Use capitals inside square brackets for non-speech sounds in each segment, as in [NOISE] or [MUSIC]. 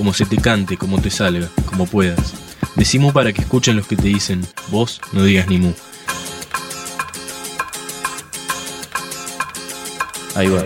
como se te cante, como te salga, como puedas. Decimu para que escuchen los que te dicen, vos no digas ni mu. Ahí va.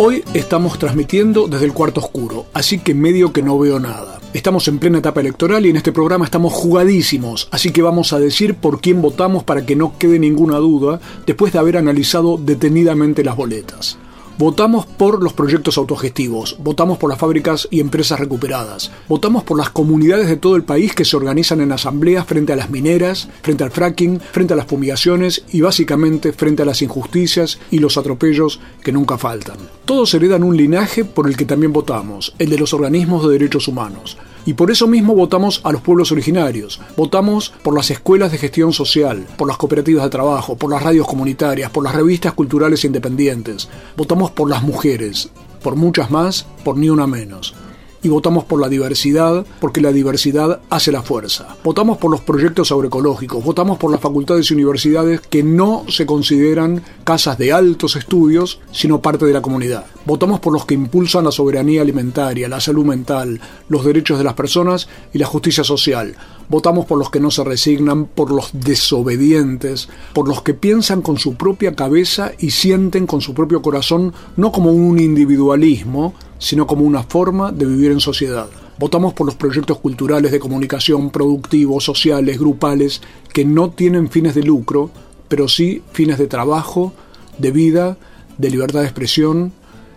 Hoy estamos transmitiendo desde el cuarto oscuro, así que medio que no veo nada. Estamos en plena etapa electoral y en este programa estamos jugadísimos, así que vamos a decir por quién votamos para que no quede ninguna duda después de haber analizado detenidamente las boletas. Votamos por los proyectos autogestivos, votamos por las fábricas y empresas recuperadas, votamos por las comunidades de todo el país que se organizan en asambleas frente a las mineras, frente al fracking, frente a las fumigaciones y básicamente frente a las injusticias y los atropellos que nunca faltan. Todos heredan un linaje por el que también votamos, el de los organismos de derechos humanos. Y por eso mismo votamos a los pueblos originarios, votamos por las escuelas de gestión social, por las cooperativas de trabajo, por las radios comunitarias, por las revistas culturales independientes, votamos por las mujeres, por muchas más, por ni una menos y votamos por la diversidad porque la diversidad hace la fuerza. Votamos por los proyectos agroecológicos, votamos por las facultades y universidades que no se consideran casas de altos estudios, sino parte de la comunidad. Votamos por los que impulsan la soberanía alimentaria, la salud mental, los derechos de las personas y la justicia social. Votamos por los que no se resignan, por los desobedientes, por los que piensan con su propia cabeza y sienten con su propio corazón, no como un individualismo, sino como una forma de vivir en sociedad. Votamos por los proyectos culturales de comunicación, productivos, sociales, grupales, que no tienen fines de lucro, pero sí fines de trabajo, de vida, de libertad de expresión,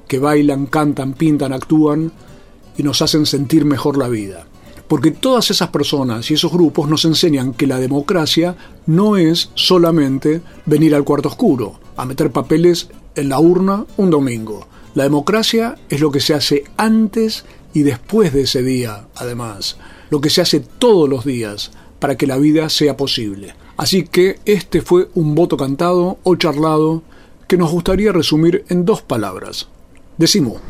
que bailan, cantan, pintan, actúan y nos hacen sentir mejor la vida. Porque todas esas personas y esos grupos nos enseñan que la democracia no es solamente venir al cuarto oscuro, a meter papeles en la urna un domingo. La democracia es lo que se hace antes y después de ese día, además, lo que se hace todos los días para que la vida sea posible. Así que este fue un voto cantado o charlado que nos gustaría resumir en dos palabras. Decimos.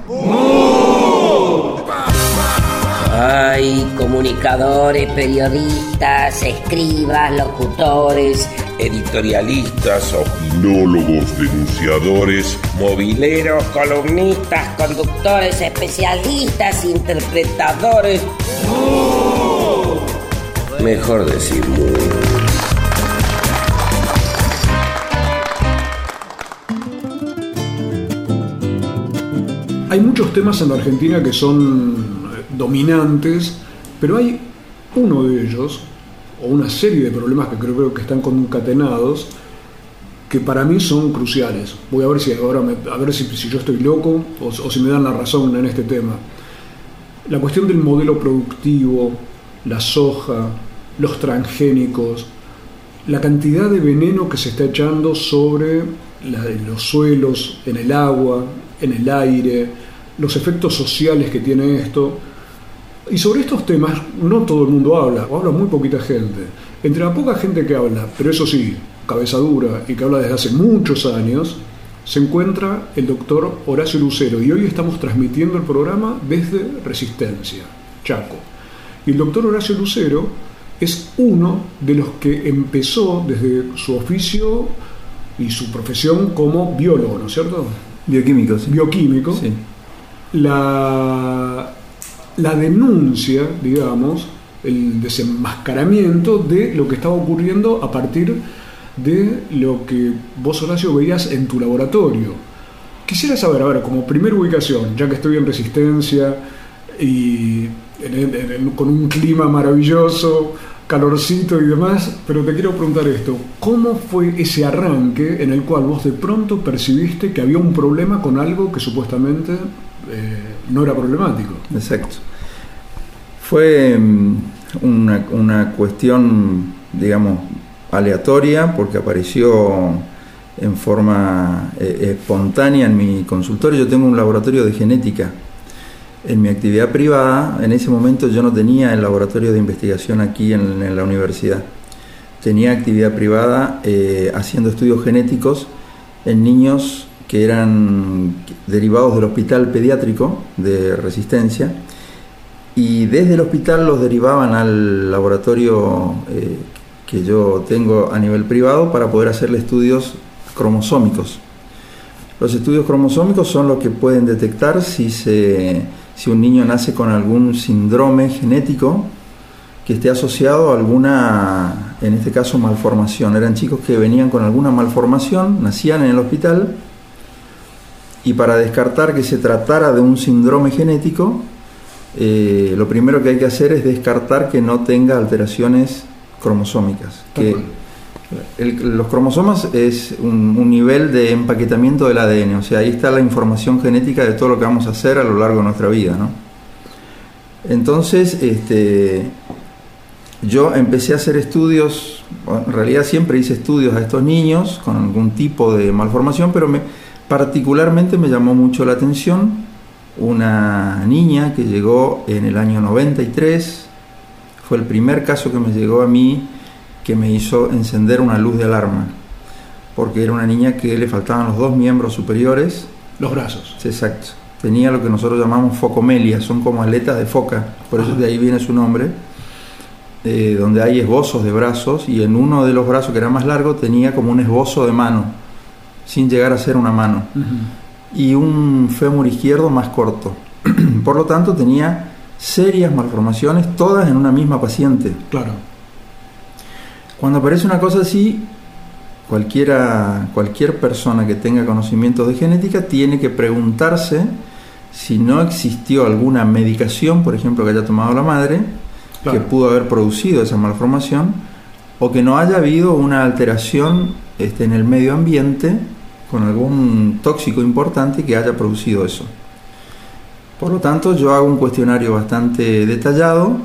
Hay comunicadores, periodistas, escribas, locutores, editorialistas, opinólogos, denunciadores, mobileros, columnistas, conductores, especialistas, interpretadores. Mejor decir Hay muchos temas en la Argentina que son dominantes, pero hay uno de ellos, o una serie de problemas que creo, que están concatenados, que para mí son cruciales. Voy a ver si ahora a ver si, yo estoy loco o, o si me dan la razón en este tema. La cuestión del modelo productivo, la soja, los transgénicos, la cantidad de veneno que se está echando sobre los suelos, en el agua, en el aire, los efectos sociales que tiene esto, y sobre estos temas no todo el mundo habla, o habla muy poquita gente. Entre la poca gente que habla, pero eso sí, cabeza dura y que habla desde hace muchos años, se encuentra el doctor Horacio Lucero y hoy estamos transmitiendo el programa desde Resistencia, Chaco. Y el doctor Horacio Lucero es uno de los que empezó desde su oficio y su profesión como biólogo, ¿no es cierto? Bioquímico, sí. Bioquímico. Sí. La la denuncia, digamos, el desenmascaramiento de lo que estaba ocurriendo a partir de lo que vos, Horacio, veías en tu laboratorio. Quisiera saber, a ver, como primera ubicación, ya que estoy en resistencia y con un clima maravilloso, calorcito y demás, pero te quiero preguntar esto, ¿cómo fue ese arranque en el cual vos de pronto percibiste que había un problema con algo que supuestamente no era problemático. Exacto. Fue mm, una, cuestión, digamos, aleatoria, porque apareció en forma eh, espontánea en mi consultorio. Yo tengo un laboratorio de genética. En mi actividad privada, en ese momento yo no tenía el laboratorio de investigación aquí en, la universidad. Tenía actividad privada eh, haciendo estudios genéticos en niños que eran derivados del hospital pediátrico de resistencia y desde el hospital los derivaban al laboratorio eh, que yo tengo a nivel privado para poder hacerle estudios cromosómicos. Los estudios cromosómicos son los que pueden detectar si, se, si un niño nace con algún síndrome genético que esté asociado a alguna, en este caso, malformación. Eran chicos que venían con alguna malformación, nacían en el hospital y para descartar que se tratara de un síndrome genético, eh, lo primero que hay que hacer es descartar que no tenga alteraciones cromosómicas. Que los cromosomas es un, nivel de empaquetamiento del ADN, o sea, ahí está la información genética de todo lo que vamos a hacer a lo largo de nuestra vida. ¿no? Entonces, este, yo empecé a hacer estudios, en realidad siempre hice estudios a estos niños con algún tipo de malformación, pero me, particularmente me llamó mucho la atención una niña que llegó en el año 93, fue el primer caso que me llegó a mí que me hizo encender una luz de alarma, porque era una niña que le faltaban los dos miembros superiores. Los brazos. Exacto. Tenía lo que nosotros llamamos focomelia, son como aletas de foca, por eso de ahí viene su nombre, eh, donde hay esbozos de brazos y en uno de los brazos que era más largo tenía como un esbozo de mano, sin llegar a ser una mano y un fémur izquierdo más corto. [CLEARS THROAT] Por lo tanto, tenía serias malformaciones, todas en una misma paciente. Claro. Cuando aparece una cosa así, cualquiera, cualquier persona que tenga conocimientos de genética tiene que preguntarse si no existió alguna medicación, por ejemplo, que haya tomado la madre, que pudo haber producido esa malformación, o que no haya habido una alteración este, en el medio ambiente con algún tóxico importante que haya producido eso. Por lo tanto, yo hago un cuestionario bastante detallado,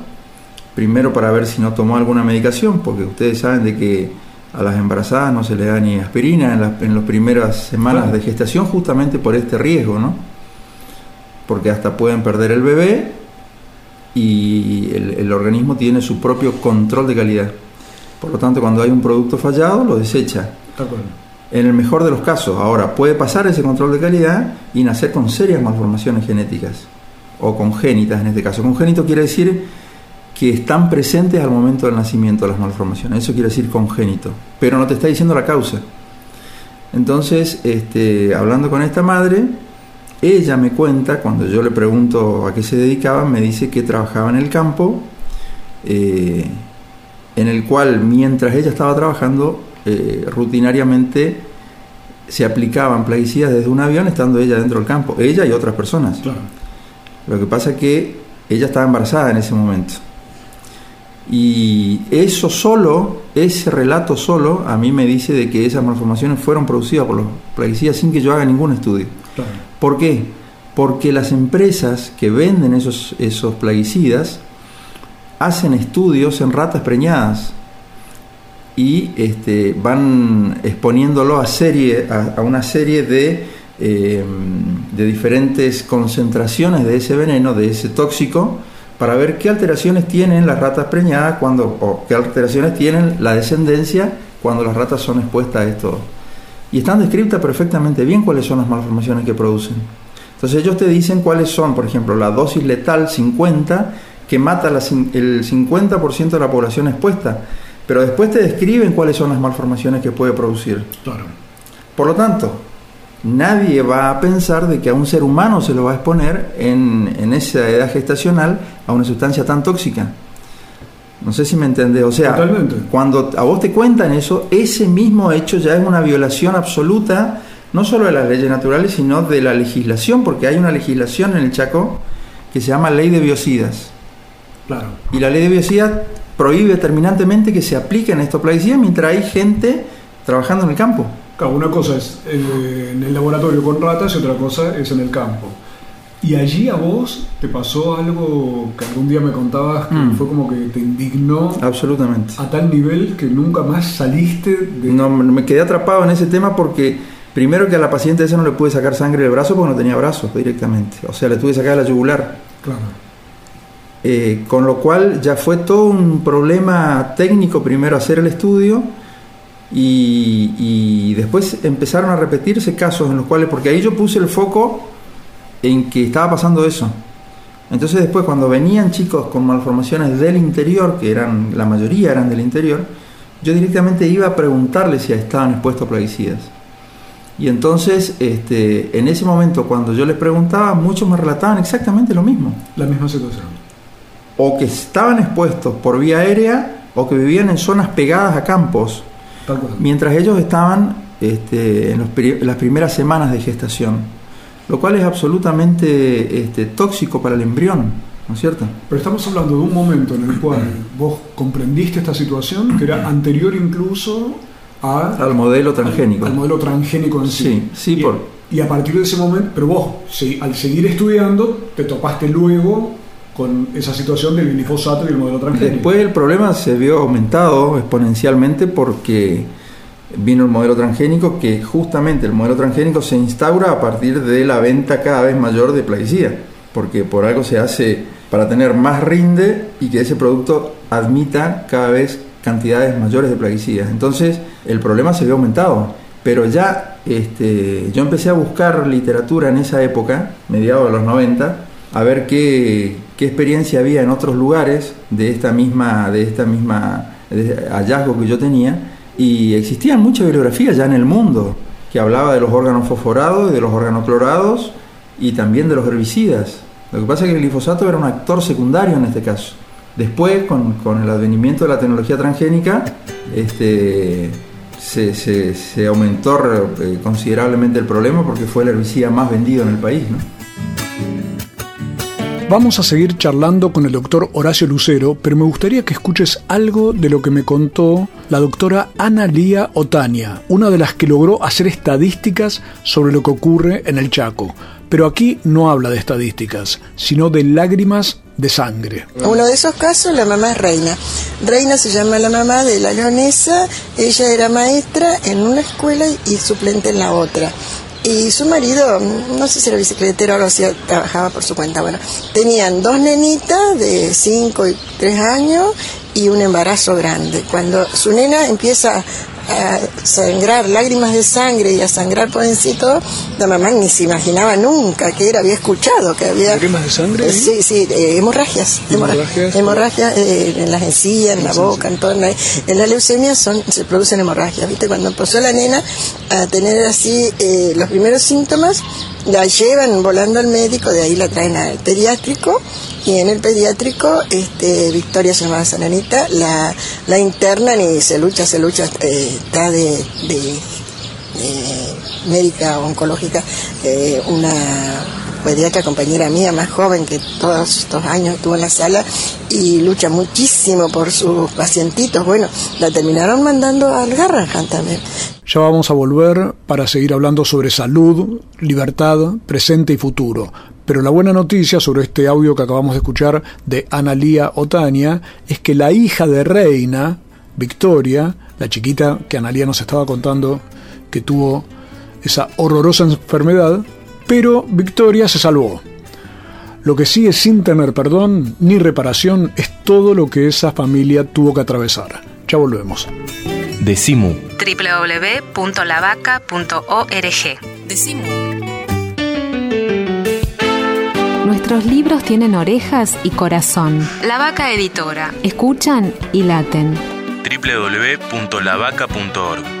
primero para ver si no tomó alguna medicación, porque ustedes saben de que a las embarazadas no se le da ni aspirina en, las primeras semanas de gestación justamente por este riesgo, ¿no? Porque hasta pueden perder el bebé y el, el organismo tiene su propio control de calidad. Por lo tanto, cuando hay un producto fallado, lo desecha en el mejor de los casos. Ahora, puede pasar ese control de calidad y nacer con serias malformaciones genéticas, o congénitas en este caso. Congénito quiere decir que están presentes al momento del nacimiento las malformaciones, eso quiere decir congénito, pero no te está diciendo la causa. Entonces, este, hablando con esta madre, ella me cuenta, cuando yo le pregunto a qué se dedicaba, me dice que trabajaba en el campo, eh, en el cual mientras ella estaba trabajando eh, rutinariamente se aplicaban plaguicidas desde un avión estando ella dentro del campo, ella y otras personas. Lo que pasa es que ella estaba embarazada en ese momento. Y eso solo, ese relato solo, a mí me dice de que esas malformaciones fueron producidas por los plaguicidas sin que yo haga ningún estudio. ¿Por qué? Porque las empresas que venden esos, esos plaguicidas hacen estudios en ratas preñadas y este, van exponiéndolo a, serie, a, una serie de, eh, de diferentes concentraciones de ese veneno, de ese tóxico, para ver qué alteraciones tienen las ratas preñadas cuando, o qué alteraciones tienen la descendencia cuando las ratas son expuestas a esto. Y están descritas perfectamente bien cuáles son las malformaciones que producen. Entonces ellos te dicen cuáles son, por ejemplo, la dosis letal 50, que mata el 50% de la población expuesta pero después te describen cuáles son las malformaciones que puede producir. Claro. Por lo tanto, nadie va a pensar de que a un ser humano se lo va a exponer en, en esa edad gestacional a una sustancia tan tóxica. No sé si me entendés. O sea, cuando a vos te cuentan eso, ese mismo hecho ya es una violación absoluta, no solo de las leyes naturales, sino de la legislación, porque hay una legislación en el Chaco que se llama Ley de Biocidas. Claro. Y la Ley de Biocidas prohíbe terminantemente que se apliquen estos plaguicidas mientras hay gente trabajando en el campo. una cosa es en el laboratorio con ratas y otra cosa es en el campo. ¿Y allí a vos te pasó algo que algún día me contabas que Mm. fue como que te indignó Absolutamente. a tal nivel que nunca más saliste de... No, me quedé atrapado en ese tema porque primero que a la paciente esa no le pude sacar sangre del brazo porque no tenía brazos directamente. O sea, le tuve que sacar la yugular. Claro. Eh, con lo cual ya fue todo un problema técnico primero hacer el estudio y, después empezaron a repetirse casos en los cuales, porque ahí yo puse el foco en que estaba pasando eso. Entonces después cuando venían chicos con malformaciones del interior, que eran la mayoría eran del interior, yo directamente iba a preguntarles si estaban expuestos a plaguicidas. Y entonces, este, en ese momento, cuando yo les preguntaba, muchos me relataban exactamente lo mismo La misma situación. O que estaban expuestos por vía aérea o que vivían en zonas pegadas a campos, mientras ellos estaban este, en los las primeras semanas de gestación, lo cual es absolutamente este, tóxico para el embrión, ¿no es cierto? Pero estamos hablando de un momento en el cual vos comprendiste esta situación que era anterior incluso a, Al modelo transgénico. al modelo transgénico en sí. Sí, sí, y, por- y a partir de ese momento, pero vos, al seguir estudiando, te topaste luego con esa situación del glifosato y el modelo transgénico. Después el problema se vio aumentado exponencialmente porque vino el modelo transgénico que justamente el modelo transgénico se instaura a partir de la venta cada vez mayor de plaguicida, porque por algo se hace para tener más rinde y que ese producto admita cada vez cantidades mayores de plaguicidas. Entonces el problema se vio aumentado. Pero ya este, yo empecé a buscar literatura en esa época, mediados de los 90, a ver qué, qué experiencia había en otros lugares de esta misma, de esta misma hallazgo que yo tenía. Y existían muchas bibliografías ya en el mundo que hablaba de los órganos fosforados y de los órganos clorados y también de los herbicidas. Lo que pasa es que el glifosato era un actor secundario en este caso. Después, con, con el advenimiento de la tecnología transgénica, este, se, se- se aumentó eh, considerablemente el problema porque fue el herbicida más vendido en el país. ¿no? Vamos a seguir charlando con el doctor Horacio Lucero, pero me gustaría que escuches algo de lo que me contó la doctora Ana Lía Otania, una de las que logró hacer estadísticas sobre lo que ocurre en el Chaco. Pero aquí no habla de estadísticas, sino de lágrimas de sangre. Uno de esos casos, la mamá es Reina. Reina se llama la mamá de la leonesa, ella era maestra en una escuela y suplente en la otra. Y su marido, no sé si era bicicletero o algo así, trabajaba por su cuenta. Bueno, tenían dos nenitas de 5 y 3 años y un embarazo grande. Cuando su nena empieza a sangrar lágrimas de sangre y a sangrar por encito, la mamá ni se imaginaba nunca que era, había escuchado que había... ¿Lágrimas de sangre? Eh, Sí, sí, eh, hemorragias. hemorra- Hemorragias. Hemorragias eh, en las encías, en la boca, en todo. En, la, en la leucemia son, se producen hemorragias. ¿Viste? Cuando empezó la nena a tener así eh, los primeros síntomas, la llevan volando al médico, de ahí la traen al pediátrico. Y en el pediátrico, este, Victoria se llamaba Sananita, la, la internan y se lucha, se lucha, eh, está de, de eh, médica oncológica, eh, una pediatra compañera mía más joven que todos estos años estuvo en la sala y lucha muchísimo por sus pacientitos. Bueno, la terminaron mandando al Garrahan también. Ya vamos a volver para seguir hablando sobre salud, libertad, presente y futuro. Pero la buena noticia sobre este audio que acabamos de escuchar de Analía Otania es que la hija de Reina, Victoria, la chiquita que Analía nos estaba contando que tuvo esa horrorosa enfermedad, pero Victoria se salvó. Lo que sigue sin tener perdón ni reparación es todo lo que esa familia tuvo que atravesar. Ya volvemos. Decimu. www.lavaca.org. Decimu. Nuestros libros tienen orejas y corazón. La Vaca Editora. Escuchan y laten. www.lavaca.org.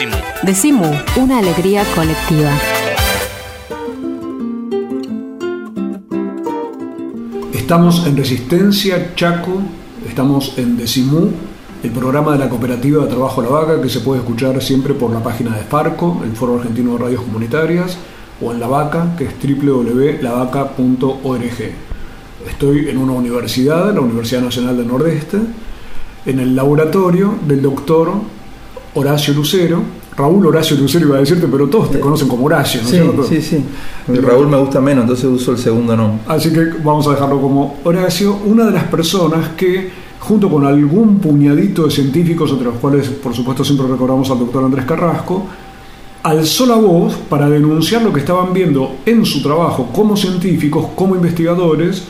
Decimu. Decimu, una alegría colectiva. Estamos en Resistencia Chaco, estamos en Decimú, el programa de la Cooperativa de Trabajo La Vaca que se puede escuchar siempre por la página de Farco, el Foro Argentino de Radios Comunitarias, o en La Vaca, que es www.lavaca.org. Estoy en una universidad, la Universidad Nacional del Nordeste, en el laboratorio del doctor Horacio Lucero, Raúl Horacio Lucero iba a decirte, pero todos te conocen como Horacio, ¿no es Sí, cierto? sí, sí. Raúl me gusta menos, entonces uso el segundo nombre. Así que vamos a dejarlo como Horacio, una de las personas que, junto con algún puñadito de científicos, entre los cuales por supuesto siempre recordamos al doctor Andrés Carrasco, alzó la voz para denunciar lo que estaban viendo en su trabajo como científicos, como investigadores,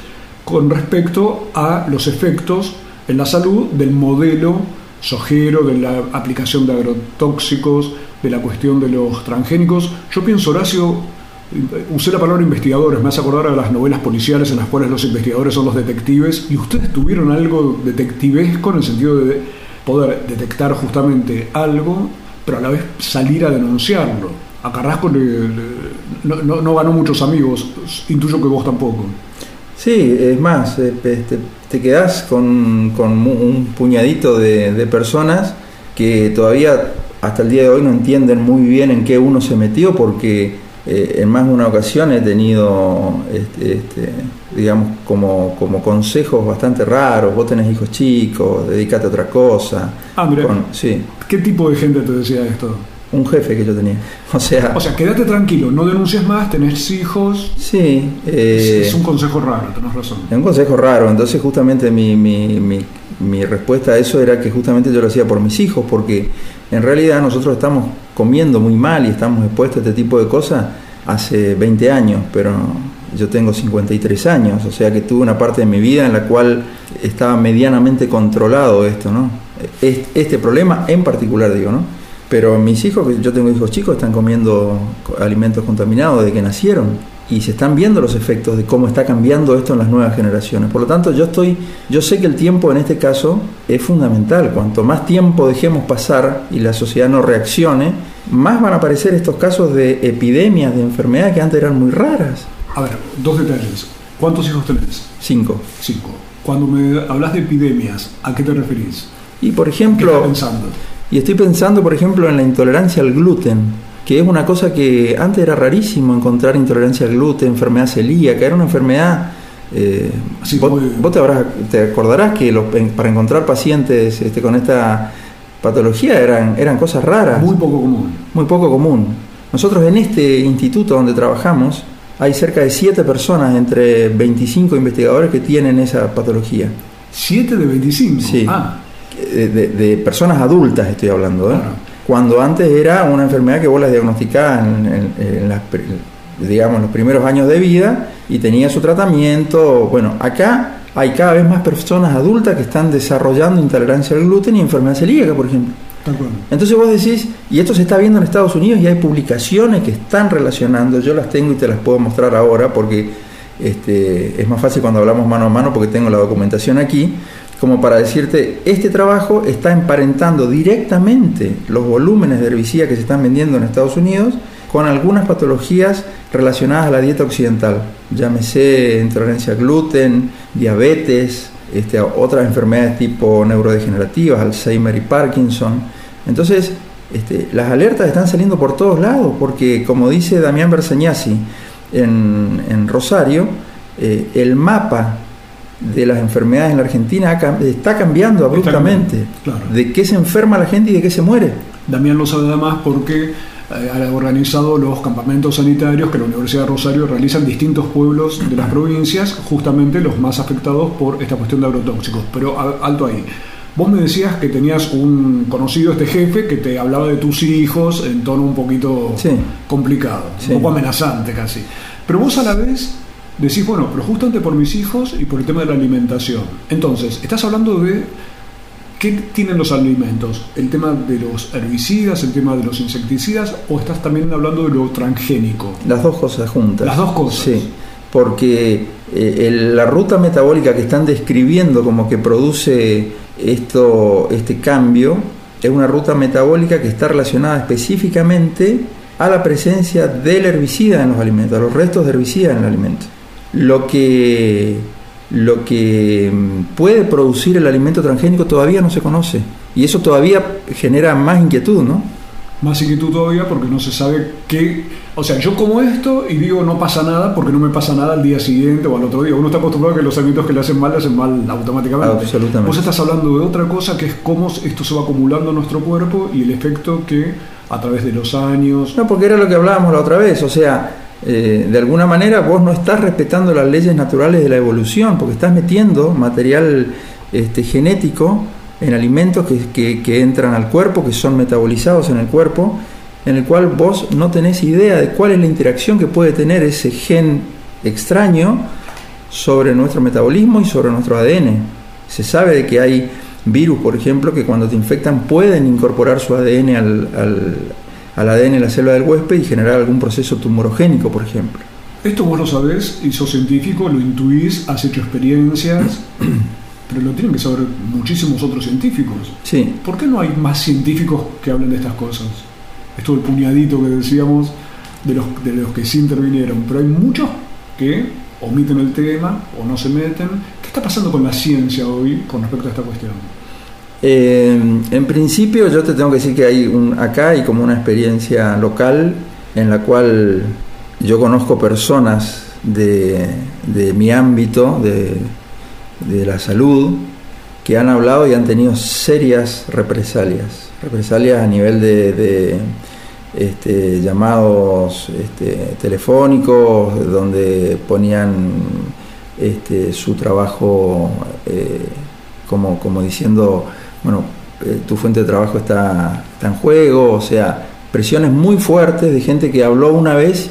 con respecto a los efectos en la salud del modelo sojero, de la aplicación de agrotóxicos, de la cuestión de los transgénicos. Yo pienso, Horacio, usé la palabra investigadores, me hace acordar a las novelas policiales en las cuales los investigadores son los detectives, y ustedes tuvieron algo detectivesco en el sentido de poder detectar justamente algo, pero a la vez salir a denunciarlo. A Carrasco no- no ganó muchos amigos, intuyo que vos tampoco. Sí, es más, eh, este, te quedás con, con un puñadito de, de personas que todavía hasta el día de hoy no entienden muy bien en qué uno se metió porque eh, en más de una ocasión he tenido, este, este, digamos, como, como consejos bastante raros, vos tenés hijos chicos, dedícate a otra cosa. Ah, mira. Con- sí, ¿Qué tipo de gente te decía esto? Un jefe que yo tenía. [LAUGHS] O sea, O sea, quédate tranquilo, no denuncies más, tenés hijos. sí. Es, eh, es un consejo raro, tenés razón. Es un consejo raro, entonces justamente mi, mi, mi, mi respuesta a eso era que justamente yo lo hacía por mis hijos, porque en realidad nosotros estamos comiendo muy mal y estamos expuestos a este tipo de cosas hace 20 años, pero yo tengo 53 años, o sea que tuve una parte de mi vida en la cual estaba medianamente controlado esto, ¿no? Es- Este problema en particular, digo, ¿no? Pero mis hijos, que yo tengo hijos chicos, están comiendo co- alimentos contaminados desde que nacieron y se están viendo los efectos de cómo está cambiando esto en las nuevas generaciones. Por lo tanto, yo estoy, yo sé que el tiempo en este caso es fundamental. Cuanto más tiempo dejemos pasar y la sociedad no reaccione, más van a aparecer estos casos de epidemias, de enfermedades que antes eran muy raras. A ver, dos detalles. ¿Cuántos hijos tenés? Cinco. Cinco. Cuando me hablas de epidemias, ¿a qué te referís? Y por ¿Qué ejemplo, estás pensando? Y estoy pensando, por ejemplo, en la intolerancia al gluten, que es una cosa que antes era rarísimo encontrar intolerancia al gluten, enfermedad celíaca, era una enfermedad... eh, Sí, vos, te, habrás- te acordarás que los- para encontrar pacientes este, con esta patología eran, eran cosas raras, Muy poco común. muy poco común. Nosotros en este instituto donde trabajamos hay cerca de 7 personas entre 25 investigadores que tienen esa patología. ¿Siete de 25? Sí. Ah, de, de- personas adultas estoy hablando, ¿eh? Cuando antes era una enfermedad que vos las diagnosticabas en, en- en las, digamos, los primeros años de vida y tenía su tratamiento. Bueno, acá hay cada vez más personas adultas que están desarrollando intolerancia al gluten y enfermedad celíaca, por ejemplo. Entonces vos decís, y esto se está viendo en Estados Unidos y hay publicaciones que están relacionando, yo las tengo y te las puedo mostrar ahora porque este, es más fácil cuando hablamos mano a mano porque tengo la documentación aquí, como para decirte, este trabajo está emparentando directamente los volúmenes de herbicida que se están vendiendo en Estados Unidos con algunas patologías relacionadas a la dieta occidental, llámese intolerancia al gluten, diabetes, este, otras enfermedades tipo neurodegenerativas, Alzheimer y Parkinson. Entonces, este, las alertas están saliendo por todos lados, porque como dice Damián Berseñasi en, en Rosario, eh, el mapa de las enfermedades en la Argentina está cambiando abruptamente. claro. De qué se enferma la gente y de qué se muere. Damián lo sabe además porque eh, ha organizado los campamentos sanitarios que la Universidad de Rosario realiza en distintos pueblos de las provincias, justamente los más afectados por esta cuestión de agrotóxicos. Pero alto ahí. Vos me decías que tenías un conocido, este jefe, que te hablaba de tus hijos en tono un poquito Sí. complicado, Sí. un poco amenazante casi. Pero vos a la vez decís, bueno, pero justamente por mis hijos y por el tema de la alimentación. Entonces, estás hablando de ¿Qué tienen los alimentos? ¿El tema de los herbicidas, el tema de los insecticidas o estás también hablando de lo transgénico? Las dos cosas juntas. Las dos cosas. Sí, porque eh, el- la ruta metabólica que están describiendo como que produce esto, este cambio es una ruta metabólica que está relacionada específicamente a la presencia del herbicida en los alimentos, a los restos de herbicida en el alimento. Lo que, lo que mm, puede producir el alimento transgénico todavía no se conoce y eso todavía genera más inquietud, ¿no? Más inquietud todavía porque no se sabe qué. O sea, yo como esto y digo no pasa nada porque no me pasa nada al día siguiente o al otro día. Uno está acostumbrado a que los alimentos que le hacen mal le hacen mal automáticamente. Absolutamente. Vos estás hablando de otra cosa que es cómo esto se va acumulando en nuestro cuerpo y el efecto que a través de los años. No, porque era lo que hablábamos la otra vez, o sea, eh, de alguna manera vos no estás respetando las leyes naturales de la evolución, porque estás metiendo material este, genético en alimentos que, que- entran al cuerpo, que son metabolizados en el cuerpo, en el cual vos no tenés idea de cuál es la interacción que puede tener ese gen extraño sobre nuestro metabolismo y sobre nuestro ADN. Se sabe de que hay virus, por ejemplo, que cuando te infectan pueden incorporar su ADN al- al ADN de la célula del huésped y generar algún proceso tumorogénico, por ejemplo. Esto vos lo sabés y sos científico, lo intuís, has hecho experiencias, [CLEARS THROAT] pero lo tienen que saber muchísimos otros científicos. Sí, ¿Por qué no hay más científicos que hablen de estas cosas? Esto del puñadito que decíamos de los, de los que sí intervinieron, pero hay muchos que omiten el tema o no se meten. ¿Qué está pasando con la ciencia hoy con respecto a esta cuestión? Eh, en principio yo te tengo que decir que hay un, acá hay como una experiencia local en la cual yo conozco personas de, mi ámbito, de, la salud, que han hablado y han tenido serias represalias. Represalias a nivel de, este, llamados este, telefónicos, donde ponían este, su trabajo eh, como diciendo, bueno, eh, tu fuente de trabajo está, está en juego, o sea, presiones muy fuertes de gente que habló una vez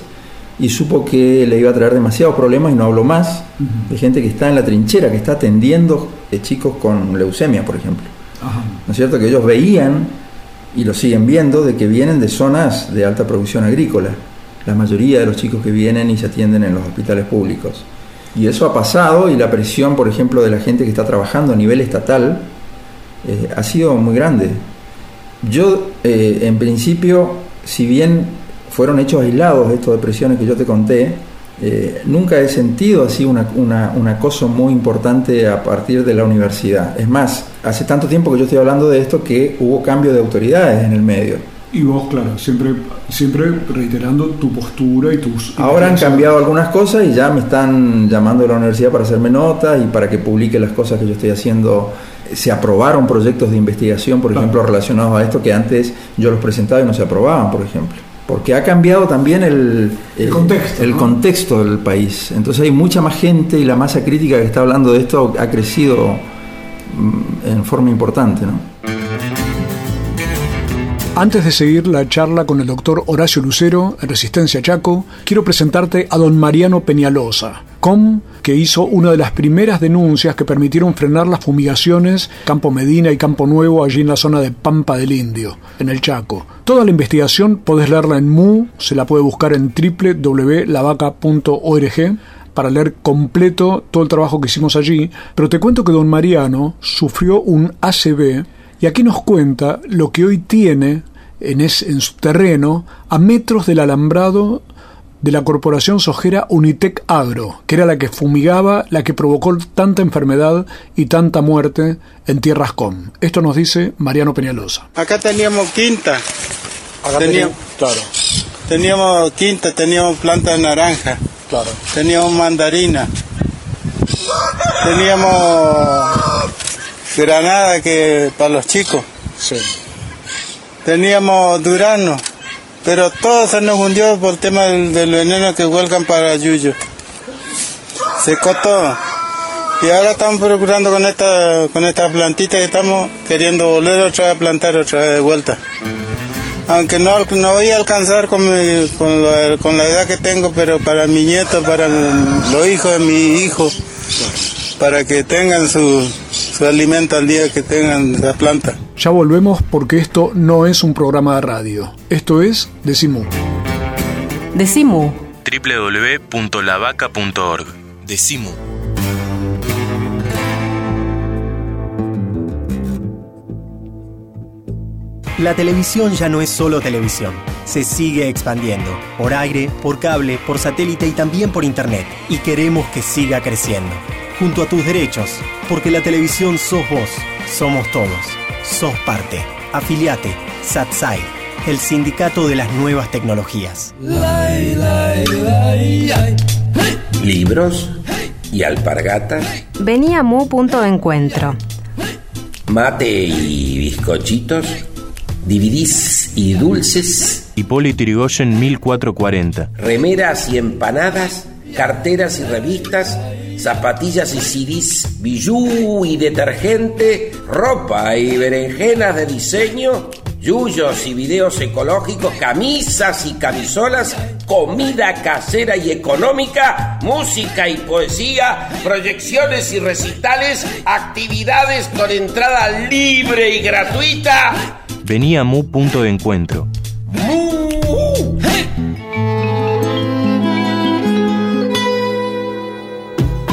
y supo que le iba a traer demasiados problemas y no habló más, de gente que está en la trinchera, que está atendiendo eh, chicos con leucemia, por ejemplo. Ajá. ¿No es cierto? Que ellos veían y lo siguen viendo de que vienen de zonas de alta producción agrícola. La mayoría de los chicos que vienen y se atienden en los hospitales públicos. Y eso ha pasado y la presión, por ejemplo, de la gente que está trabajando a nivel estatal eh, ha sido muy grande. Yo, eh, en principio, si bien fueron hechos aislados estos de presiones que yo te conté, eh, nunca he sentido así una, una- un acoso muy importante a partir de la universidad. Es más, hace tanto tiempo que yo estoy hablando de esto que hubo cambio de autoridades en el medio. Y vos, claro, siempre, siempre reiterando tu postura y tus... Ahora han cambiado algunas cosas y ya me están llamando de la universidad para hacerme notas y para que publique las cosas que yo estoy haciendo. Se aprobaron proyectos de investigación, por Claro. ejemplo, relacionados a esto que antes yo los presentaba y no se aprobaban, por ejemplo. Porque ha cambiado también el, El contexto, el ¿no? contexto del país. Entonces hay mucha más gente y la masa crítica que está hablando de esto ha crecido mm, en forma importante, ¿no? Antes de seguir la charla con el doctor Horacio Lucero en Resistencia Chaco, quiero presentarte a don Mariano Peñalosa, com que hizo una de las primeras denuncias que permitieron frenar las fumigaciones Campo Medina y Campo Nuevo allí en la zona de Pampa del Indio, en el Chaco. Toda la investigación podés leerla en MU, se la puede buscar en www.lavaca.org para leer completo todo el trabajo que hicimos allí, pero te cuento que don Mariano sufrió un ACV y aquí nos cuenta lo que hoy tiene en, en su terreno a metros del alambrado de la corporación sojera Unitec Agro, que era la que fumigaba, la que provocó tanta enfermedad y tanta muerte en Tierras Com. Esto nos dice Mariano Peñalosa. Acá teníamos quinta. teníamos, claro, teníamos quinta, teníamos plantas de naranja, claro. teníamos mandarina, teníamos granada que para los chicos, Sí. teníamos durano, pero todo se nos hundió por el tema del, veneno que vuelcan para Yuyo. Secó todo. Y ahora estamos procurando con esta con estas plantitas y estamos queriendo volver otra vez a plantar otra vez de vuelta. Aunque no, no voy a alcanzar con, con, la, con la edad que tengo, pero para mi nieto, para los hijos de mi hijo, para que tengan su, su alimento al día que tengan la planta. Ya volvemos porque esto no es un programa de radio. Esto es Decimu. Decimu. www.lavaca.org. Decimu. La televisión ya no es solo televisión, se sigue expandiendo, por aire, por cable, por satélite y también por internet, y queremos que siga creciendo. Junto a tus derechos, porque la televisión sos vos, somos todos, sos parte. Afiliate, SATSAI, el sindicato de las nuevas tecnologías. Libros y alpargatas, Vení a Mu Punto de Encuentro. mate y bizcochitos, DVDs y dulces, Hipólito Yrigoyen 1440. remeras y empanadas, carteras y revistas, zapatillas y CDs, bijú y detergente, ropa y berenjenas de diseño, yuyos y videos ecológicos, camisas y camisolas, comida casera y económica, música y poesía, proyecciones y recitales, actividades con entrada libre y gratuita. Vení a Mu Punto de Encuentro.